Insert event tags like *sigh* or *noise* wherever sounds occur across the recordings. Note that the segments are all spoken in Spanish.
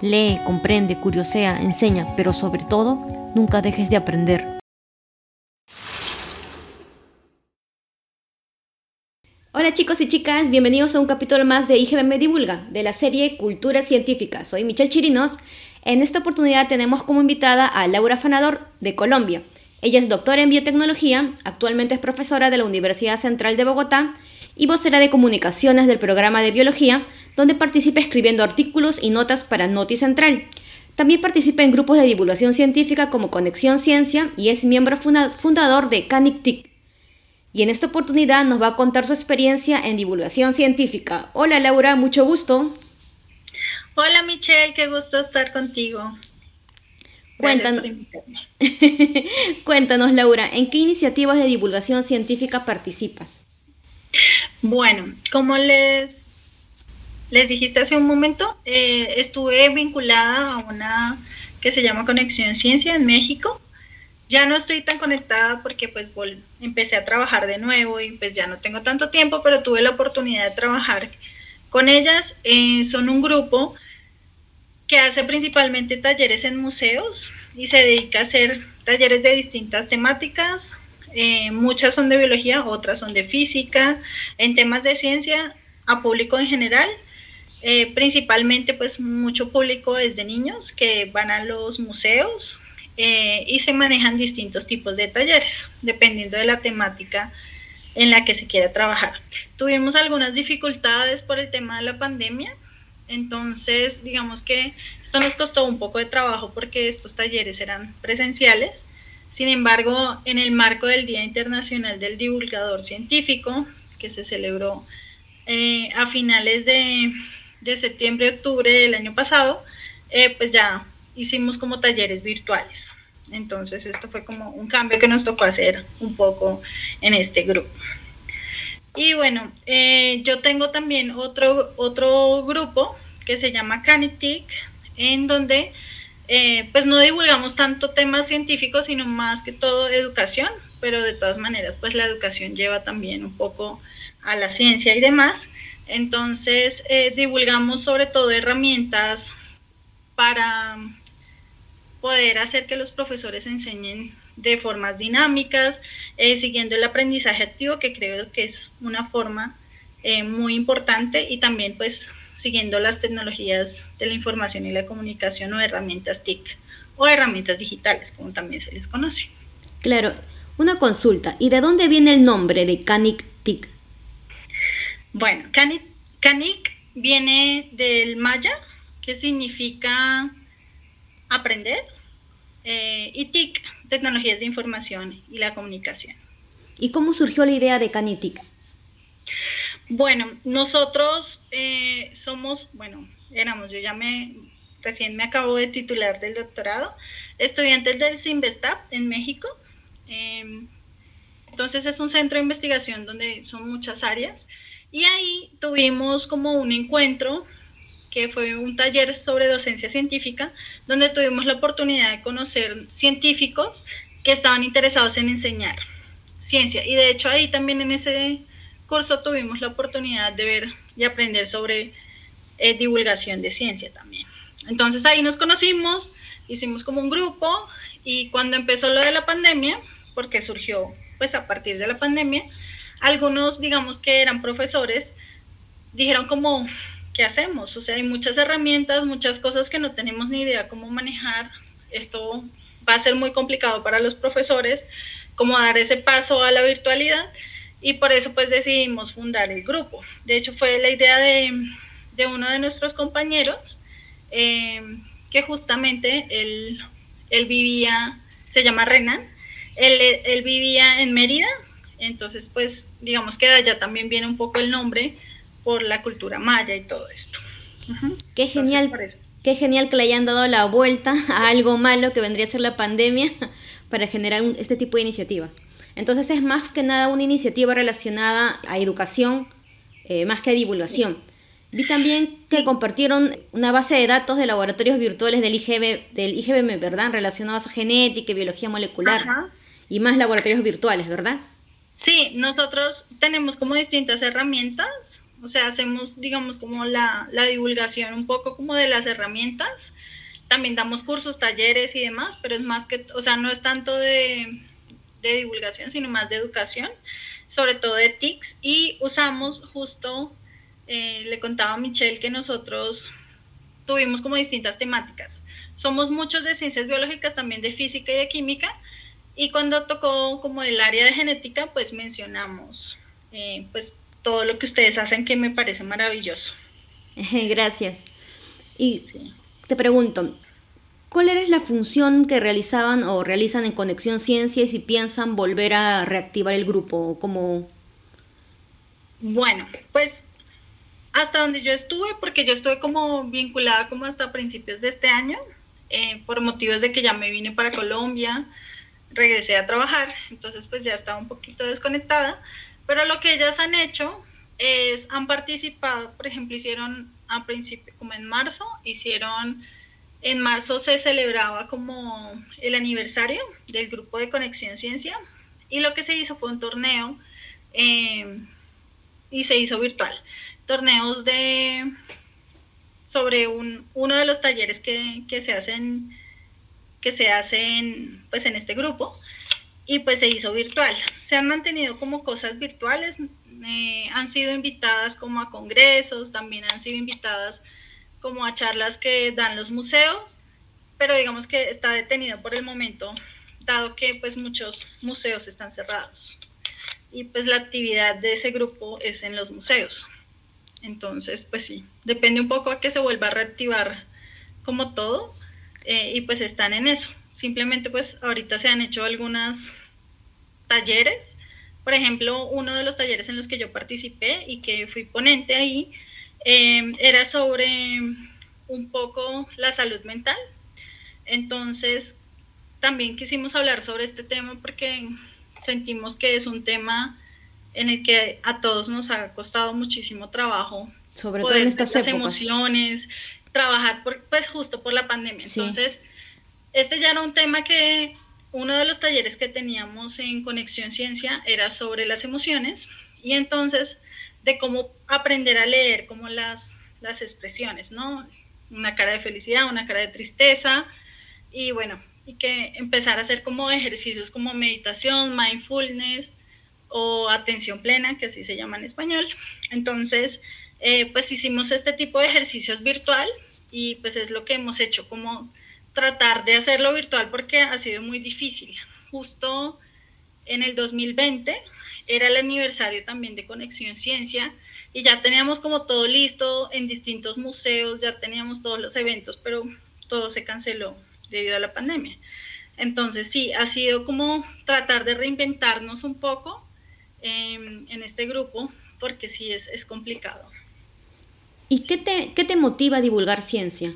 Lee, comprende, curiosea, enseña, pero sobre todo, nunca dejes de aprender. Hola chicos y chicas, bienvenidos a un capítulo más de IGBM Divulga, de la serie Cultura Científica. Soy Michelle Chirinos. En esta oportunidad tenemos como invitada a Laura Fanador, de Colombia. Ella es doctora en biotecnología, actualmente es profesora de la Universidad Central de Bogotá y vocera de comunicaciones del programa de biología, donde participa escribiendo artículos y notas para Noti Central. También participa en grupos de divulgación científica como Conexión Ciencia y es miembro fundador de CANIC y en esta oportunidad nos va a contar su experiencia en divulgación científica. Hola Laura, mucho gusto. Hola Michelle, qué gusto estar contigo. Cuéntanos, *laughs* Cuéntanos Laura, ¿en qué iniciativas de divulgación científica participas? Bueno, como les, les dijiste hace un momento, eh, estuve vinculada a una que se llama Conexión Ciencia en México ya no estoy tan conectada porque pues empecé a trabajar de nuevo y pues ya no tengo tanto tiempo, pero tuve la oportunidad de trabajar con ellas. Eh, son un grupo que hace principalmente talleres en museos y se dedica a hacer talleres de distintas temáticas. Eh, muchas son de biología, otras son de física, en temas de ciencia a público en general. Eh, principalmente pues mucho público es de niños que van a los museos eh, y se manejan distintos tipos de talleres, dependiendo de la temática en la que se quiera trabajar. Tuvimos algunas dificultades por el tema de la pandemia, entonces digamos que esto nos costó un poco de trabajo porque estos talleres eran presenciales. Sin embargo, en el marco del Día Internacional del Divulgador Científico, que se celebró eh, a finales de, de septiembre-octubre del año pasado, eh, pues ya hicimos como talleres virtuales. Entonces esto fue como un cambio que nos tocó hacer un poco en este grupo. Y bueno, eh, yo tengo también otro, otro grupo que se llama Canitic, en donde eh, pues no divulgamos tanto temas científicos, sino más que todo educación, pero de todas maneras pues la educación lleva también un poco a la ciencia y demás. Entonces eh, divulgamos sobre todo herramientas para poder hacer que los profesores enseñen de formas dinámicas, eh, siguiendo el aprendizaje activo, que creo que es una forma eh, muy importante, y también pues siguiendo las tecnologías de la información y la comunicación o herramientas TIC o herramientas digitales, como también se les conoce. Claro, una consulta, ¿y de dónde viene el nombre de CANIC TIC? Bueno, CANIC, viene del maya, que significa aprender, eh, y TIC, tecnologías de información y la comunicación. ¿Y cómo surgió la idea de Canitic? Bueno, nosotros eh, somos, bueno, éramos, yo ya me, recién me acabo de titular del doctorado, estudiantes del CIMBESTAP en México. Em, entonces es un centro de investigación donde son muchas áreas y ahí tuvimos como un encuentro que fue un taller sobre docencia científica, donde tuvimos la oportunidad de conocer científicos que estaban interesados en enseñar ciencia. Y de hecho ahí también en ese curso tuvimos la oportunidad de ver y aprender sobre eh, divulgación de ciencia también. Entonces ahí nos conocimos, hicimos como un grupo y cuando empezó lo de la pandemia, porque surgió pues a partir de la pandemia, algunos digamos que eran profesores, dijeron como, ¿qué hacemos? O sea, hay muchas herramientas, muchas cosas que no tenemos ni idea cómo manejar. Esto va a ser muy complicado para los profesores, cómo dar ese paso a la virtualidad y por eso pues decidimos fundar el grupo. De hecho fue la idea de, uno de nuestros compañeros eh, que justamente él, él, vivía, se llama Renan, él, él, vivía en Mérida, entonces pues digamos que de allá también viene un poco el nombre por la cultura maya y todo esto. Qué genial. Qué genial que le hayan dado la vuelta a algo malo que vendría a ser la pandemia para generar este tipo de iniciativas. Entonces es más que nada una iniciativa relacionada a educación, eh, más que a divulgación. Vi también que compartieron una base de datos de laboratorios virtuales del, IGB, del IGBM, ¿verdad? Relacionados a genética y biología molecular. Y más laboratorios virtuales, ¿verdad? Sí, nosotros tenemos como distintas herramientas, o sea, hacemos, digamos, como la, la divulgación un poco como de las herramientas. También damos cursos, talleres y demás, pero es más que, o sea, no es tanto de, de divulgación, sino más de educación, sobre todo de TICs. Y usamos justo eh, le contaba a Michelle que nosotros tuvimos como distintas temáticas. Somos muchos de ciencias biológicas, también de física y de química, y cuando tocó como el área de genética, pues mencionamos eh, pues todo lo que ustedes hacen que me parece maravilloso. *laughs* Gracias. Y te pregunto, ¿cuál era la función que realizaban o realizan en Conexión Ciencia y si piensan volver a reactivar el grupo? Como... Bueno, pues hasta donde yo estuve, porque yo estuve como vinculada como hasta principios de este año, eh, por motivos de que ya me vine para Colombia, regresé a trabajar, entonces pues ya estaba un poquito desconectada, pero lo que ellas han hecho es, han participado, por ejemplo, hicieron a principio, como en marzo, hicieron, en marzo se celebraba como el aniversario del grupo de Conexión Ciencia, y lo que se hizo fue un torneo eh, y se hizo virtual torneos de sobre un, uno de los talleres que, se hacen que se hacen pues en este grupo y pues se hizo virtual. Se han mantenido como cosas virtuales, eh, han sido invitadas como a congresos, también han sido invitadas como a charlas que dan los museos, pero digamos que está detenido por el momento, dado que pues muchos museos están cerrados. Y pues la actividad de ese grupo es en los museos. Entonces, pues sí, depende un poco a que se vuelva a reactivar como todo eh, y pues están en eso. Simplemente pues ahorita se han hecho algunos talleres. Por ejemplo, uno de los talleres en los que yo participé y que fui ponente ahí eh, era sobre un poco la salud mental. Entonces, también quisimos hablar sobre este tema porque sentimos que es un tema en el que a todos nos ha costado muchísimo trabajo. Sobre todo en estas emociones, trabajar por, pues justo por la pandemia. Entonces, este ya era un tema que uno de los talleres que teníamos en Conexión Ciencia era sobre las emociones y entonces de cómo aprender a leer como las, las expresiones, ¿no? Una cara de felicidad, una cara de tristeza y bueno, y que empezar a hacer como ejercicios como meditación, mindfulness, o atención plena, que así se llama en español. Entonces, eh, pues hicimos este tipo de ejercicios virtual y pues es lo que hemos hecho, como tratar de hacerlo virtual porque ha sido muy difícil. Justo en el 2020 era el aniversario también de Conexión Ciencia y ya teníamos como todo listo en distintos museos, ya teníamos todos los eventos, pero todo se canceló debido a la pandemia. Entonces sí, ha sido como tratar de reinventarnos un poco en este grupo porque sí es, es complicado. ¿Y qué te, qué te motiva a divulgar ciencia?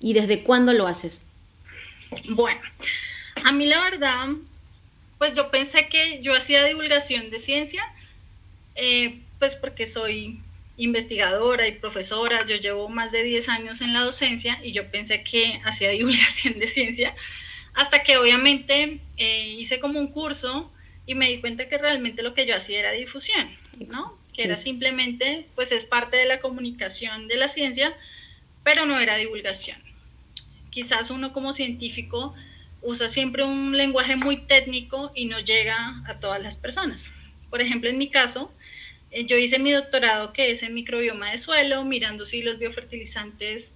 ¿Y desde cuándo lo haces? Bueno, a mí la verdad, pues yo pensé que yo hacía divulgación de ciencia, eh, pues porque soy investigadora y profesora, yo llevo más de 10 años en la docencia y yo pensé que hacía *laughs* divulgación de ciencia, hasta que obviamente eh, hice como un curso y me di cuenta que realmente lo que yo hacía era difusión, ¿no? Que era simplemente, pues es parte de la comunicación de la ciencia, pero no era divulgación. Quizás uno como científico usa siempre un lenguaje muy técnico y no llega a todas las personas. Por ejemplo, en mi caso, eh, yo hice mi doctorado que es en microbioma de suelo, mirando si los biofertilizantes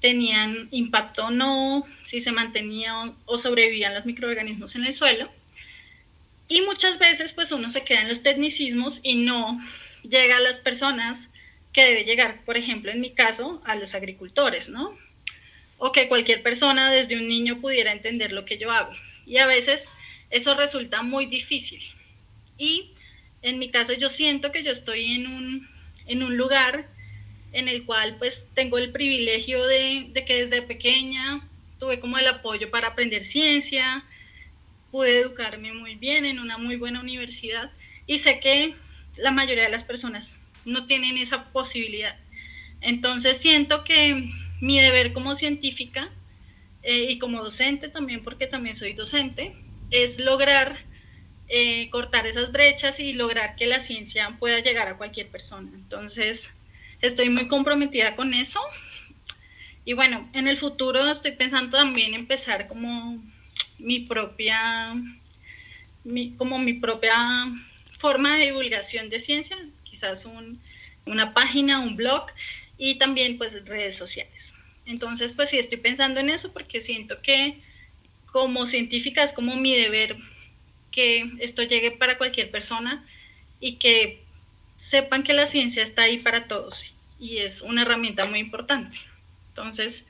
tenían impacto o no, si se mantenían o sobrevivían los microorganismos en el suelo. Y muchas veces pues uno se queda en los tecnicismos y no llega a las personas que debe llegar, por ejemplo, en mi caso, a los agricultores, ¿no? O que cualquier persona desde un niño pudiera entender lo que yo hago. Y a veces eso resulta muy difícil. Y en mi caso yo siento que yo estoy en un, en un lugar en el cual pues tengo el privilegio de, de que desde pequeña tuve como el apoyo para aprender ciencia, pude educarme muy bien en una muy buena universidad y sé que la mayoría de las personas no tienen esa posibilidad. Entonces siento que mi deber como científica eh, y como docente también, porque también soy docente, es lograr eh, cortar esas brechas y lograr que la ciencia pueda llegar a cualquier persona. Entonces, estoy muy comprometida con eso. Y bueno, en el futuro estoy pensando también empezar como mi propia, como mi propia forma de divulgación de ciencia, quizás una página, un blog y también pues redes sociales. Entonces pues sí estoy pensando en eso porque siento que como científica es como mi deber que esto llegue para cualquier persona y que sepan que la ciencia está ahí para todos y es una herramienta muy importante. Entonces,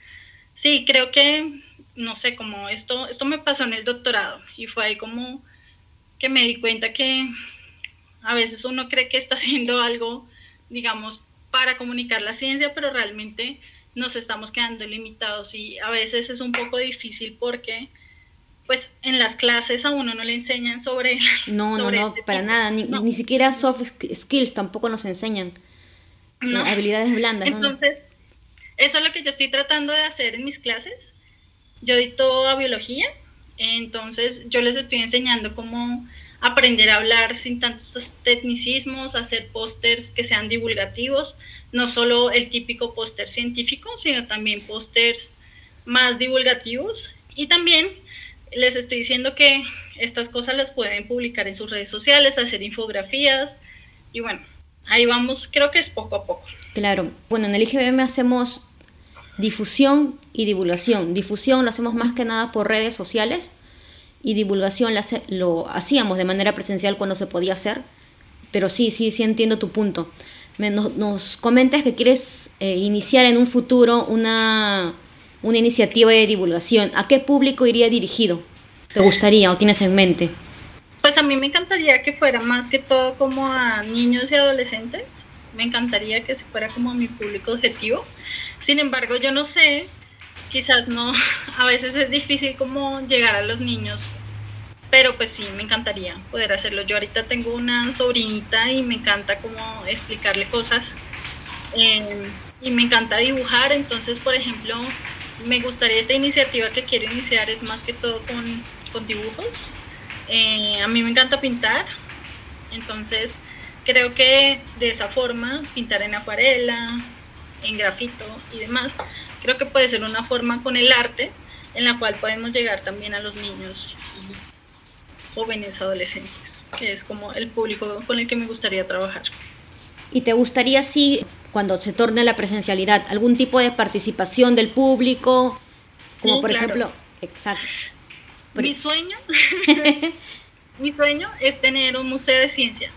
sí, creo que, no sé, como esto, esto me pasó en el doctorado y fue ahí como que me di cuenta que a veces uno cree que está *laughs* haciendo algo, digamos, para comunicar la ciencia, pero realmente nos estamos quedando limitados y a veces es un poco difícil porque pues en las clases a uno no le enseñan sobre... *laughs* No, no, no, este para nada, ni, ni, siquiera soft skills tampoco nos enseñan. No. Habilidades blandas. Entonces, eso es lo que yo estoy tratando de hacer en mis clases. Yo edito a biología, entonces yo les estoy enseñando cómo aprender a hablar sin tantos tecnicismos, hacer pósters que sean divulgativos, no solo el típico póster científico, sino también pósters más divulgativos y también les estoy diciendo que estas cosas las pueden publicar en sus redes sociales, hacer infografías y bueno, ahí vamos, creo que es poco a poco. Claro, bueno, en el IGBM hacemos difusión y divulgación. Difusión lo hacemos más que nada por redes sociales y divulgación lo hacíamos de manera presencial cuando se podía hacer, pero sí, sí, sí entiendo tu punto. nos, comentas que quieres eh, iniciar en un futuro una una iniciativa de divulgación, ¿a qué público iría dirigido? ¿Te gustaría o tienes en mente? Pues a mí me encantaría que fuera más que todo como a niños y adolescentes. Me encantaría que se fuera como mi público objetivo. Sin embargo, yo no sé, quizás no, *laughs* a veces es difícil como llegar a los niños, pero pues sí, me encantaría poder hacerlo. Yo ahorita tengo una sobrinita y me encanta como explicarle cosas eh, y me encanta dibujar, entonces por ejemplo me gustaría esta iniciativa que quiero iniciar es más que todo con, con dibujos. Eh, a mí me encanta pintar, entonces creo que de esa forma, pintar en acuarela, en grafito y demás, creo que puede ser una forma con el arte en la cual podemos llegar también a los niños jóvenes adolescentes, que es como el público con el que me gustaría trabajar. ¿Y te gustaría sí cuando se torne la presencialidad? ¿Algún tipo de participación del público? Como por ejemplo, exacto. Mi sueño, *laughs* *laughs* mi sueño es tener un museo de ciencia,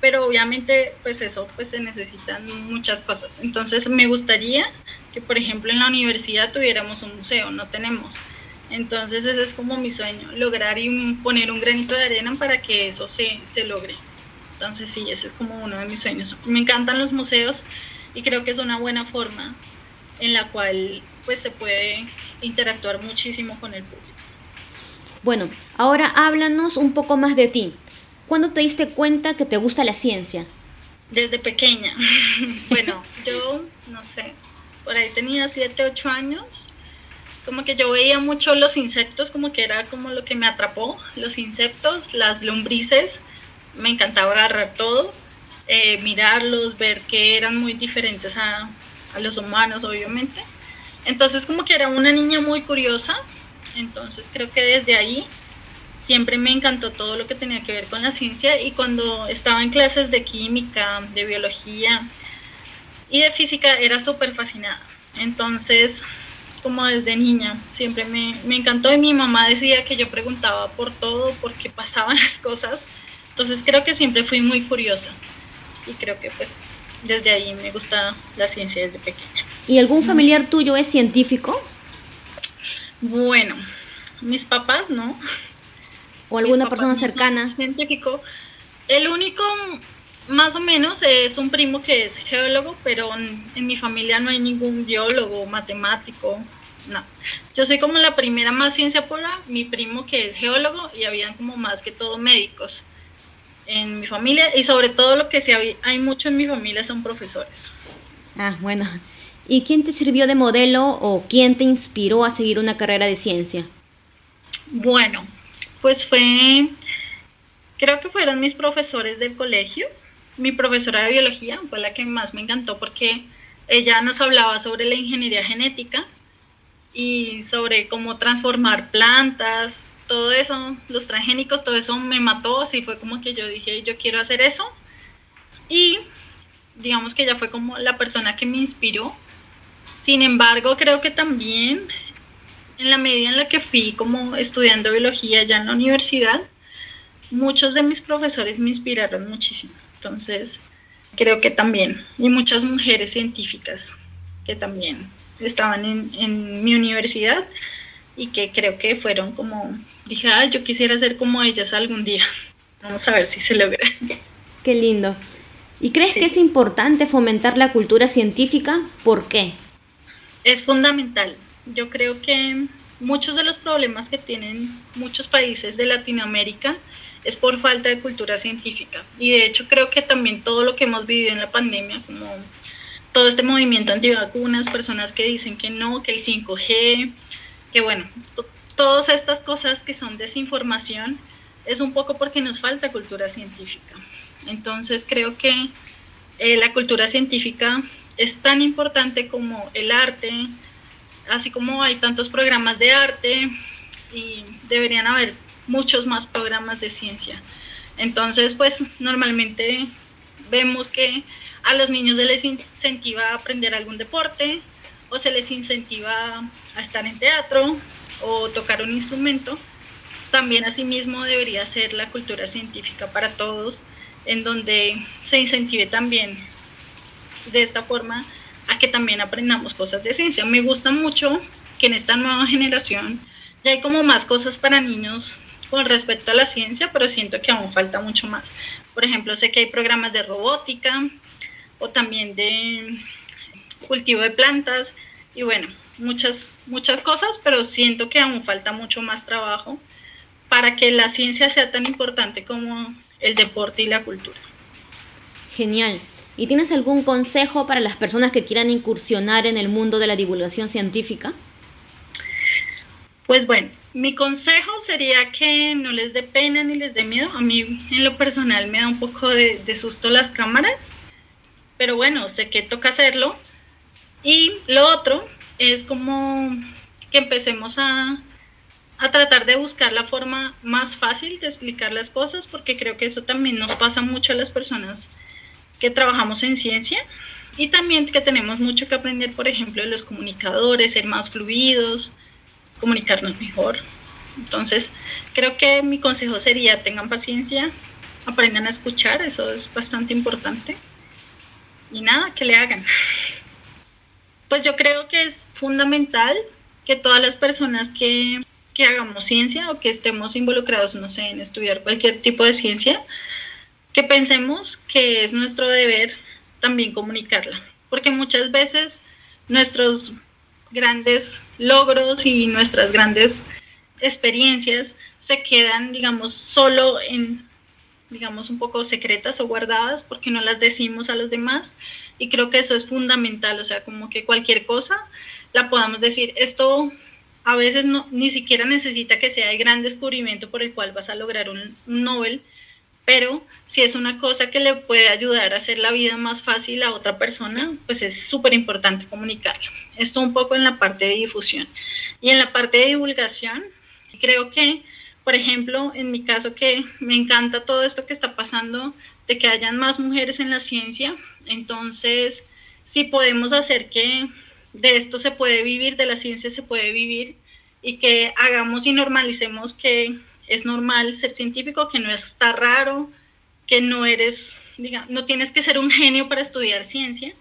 pero obviamente pues eso pues se necesitan muchas cosas. Entonces me gustaría que por ejemplo en la universidad tuviéramos un museo, no tenemos. Entonces ese es como mi sueño, lograr y poner un granito de arena para que eso se, se logre. Entonces sí, ese es como uno de mis sueños. Me encantan los museos y creo que es una buena forma en la cual pues se puede interactuar muchísimo con el público. Bueno, ahora háblanos un poco más de ti. ¿Cuándo te diste cuenta que te gusta la ciencia? Desde pequeña. *laughs* bueno, yo no sé, por ahí tenía 7, 8 años. Como que yo veía mucho los insectos, como que era como lo que me atrapó, los insectos, las lombrices, me encantaba agarrar todo eh, mirarlos, ver que eran muy diferentes a, a los humanos, obviamente. Entonces como que era una niña muy curiosa, entonces creo que desde ahí siempre me encantó todo lo que tenía que ver con la ciencia y cuando estaba en clases de química, de biología y de física era súper fascinada. Entonces, como desde niña, siempre me, me, encantó y mi mamá decía que yo preguntaba por todo, por qué pasaban *laughs* las cosas. Entonces creo que siempre fui muy curiosa y creo que pues desde ahí me gusta la ciencia desde pequeña. ¿Y algún familiar tuyo es científico? Bueno, mis papás no. ¿O alguna persona cercana? científico. El único más o menos es un primo que es geólogo, pero en, mi familia no hay ningún biólogo, matemático, no. Yo soy como la primera más ciencia pura, mi primo que es geólogo y habían como más que todo médicos en mi familia y sobre todo lo que sí hay mucho en mi familia son profesores. Ah, bueno. ¿Y quién te sirvió de modelo o quién te inspiró a seguir una carrera de ciencia? Bueno, pues fue, creo que fueron mis profesores del colegio. Mi profesora de biología fue la que más me encantó porque ella nos hablaba sobre la ingeniería genética y sobre cómo transformar plantas, todo eso, los transgénicos, todo eso me mató, así fue como que yo dije, yo quiero hacer eso. Y digamos que ella fue como la persona que me inspiró. Sin embargo, creo que también en la medida en la que fui como estudiando biología ya en la universidad, muchos de mis profesores me inspiraron muchísimo. Entonces, creo que también, y muchas mujeres científicas que también estaban en, en mi universidad y que creo que fueron como, dije, ah, yo quisiera ser como ellas algún día. *laughs* Vamos a ver si se logra. Qué lindo. ¿Y crees que es importante fomentar la cultura científica? ¿Por qué? Es fundamental. Yo creo que muchos de los problemas que tienen muchos países de Latinoamérica es por falta de cultura científica. Y de hecho creo que también todo lo que hemos vivido en la pandemia, como todo este movimiento antivacunas, personas que dicen que no, que el 5G, que bueno, todas estas cosas que son desinformación, es un poco porque nos falta cultura científica. Entonces creo que eh, la cultura científica es tan importante como el arte, así como hay tantos programas de arte y deberían haber muchos más programas de ciencia. Entonces, pues normalmente vemos que a los niños se les incentiva a aprender algún deporte o se les incentiva a estar en teatro o tocar un instrumento. También asimismo debería ser la cultura científica para todos en donde se incentive también de esta forma a que también aprendamos cosas de ciencia. Me gusta mucho que en esta nueva generación ya hay como más cosas para niños con respecto a la ciencia, pero siento que aún falta mucho más. Por ejemplo, sé que hay programas de robótica o también de cultivo de plantas y bueno, muchas, muchas cosas, pero siento que aún falta mucho más trabajo para que la ciencia sea tan importante como el deporte y la cultura. Genial. ¿Y tienes algún consejo para las personas que quieran incursionar en el mundo de la divulgación científica? Pues bueno, mi consejo sería que no les dé pena ni les dé miedo. A mí en lo personal me da un poco de, de susto las cámaras, pero bueno, sé que toca hacerlo. Y lo otro es como que empecemos a, a tratar de buscar la forma más fácil de explicar las cosas, porque creo que eso también nos pasa mucho a las personas que trabajamos en ciencia y también que tenemos mucho que aprender, por ejemplo, de los comunicadores, ser más fluidos, comunicarnos mejor. Entonces, creo que mi consejo sería, tengan paciencia, aprendan a escuchar, eso es bastante importante. Y nada, que le hagan. Pues yo creo que es fundamental que todas las personas que que hagamos ciencia o que estemos involucrados, no sé, en estudiar cualquier tipo de ciencia, que pensemos que es nuestro deber también comunicarla, porque muchas veces nuestros grandes logros y nuestras grandes experiencias se quedan, digamos, solo en, digamos, un poco secretas o guardadas porque no las decimos a los demás. Y creo que eso es fundamental, o sea, como que cualquier cosa la podamos decir, esto a veces no, ni siquiera necesita que sea el gran descubrimiento por el cual vas a lograr un, Nobel, pero si es una cosa que le puede ayudar a hacer la vida más fácil a otra persona, pues es súper importante comunicarlo. Esto un poco en la parte de difusión. Y en la parte de divulgación, creo que, por ejemplo, en mi caso que me encanta todo esto que está pasando, de que hayan más mujeres en la ciencia, entonces, si podemos hacer que de esto se puede vivir, de la ciencia se puede vivir y que hagamos y normalicemos que es normal ser científico, que no está raro, que no eres, diga, no tienes que ser un genio para estudiar ciencia.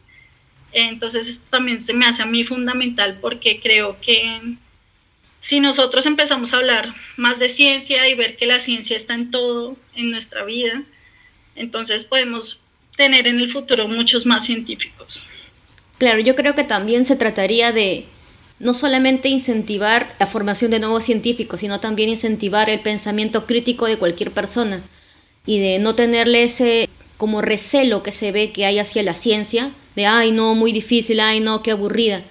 Entonces esto también se me hace a mí fundamental porque creo que si nosotros empezamos a hablar más de ciencia y ver que la ciencia está en todo en nuestra vida, entonces podemos tener en el futuro muchos más científicos. Claro, yo creo que también se trataría de no solamente incentivar la formación de nuevos científicos, sino también incentivar el pensamiento crítico de cualquier persona y de no tenerle ese como recelo que se ve que hay hacia la ciencia, de ay no, muy difícil, ay no, qué aburrida,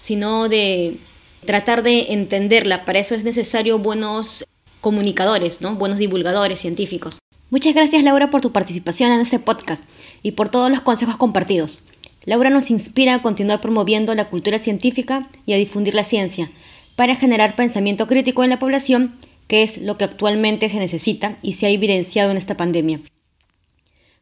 sino de tratar de entenderla. Para eso es necesario buenos comunicadores, ¿no? buenos divulgadores científicos. Muchas gracias Laura por tu participación en este podcast y por todos los consejos compartidos. Laura nos inspira a continuar promoviendo la cultura científica y a difundir la ciencia para generar pensamiento crítico en la población, que es lo que actualmente se necesita y se ha evidenciado en esta pandemia.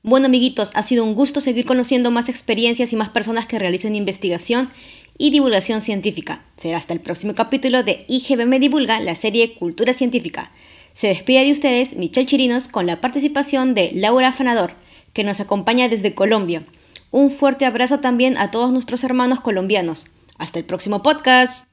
Bueno amiguitos, ha sido un gusto seguir conociendo más experiencias y más personas que realicen investigación y divulgación científica. Será hasta el próximo capítulo de IGB Divulga, la serie Cultura Científica. Se despide de ustedes Michelle Chirinos con la participación de Laura Afanador, que nos acompaña desde Colombia. Un fuerte abrazo también a todos nuestros hermanos colombianos. Hasta el próximo podcast.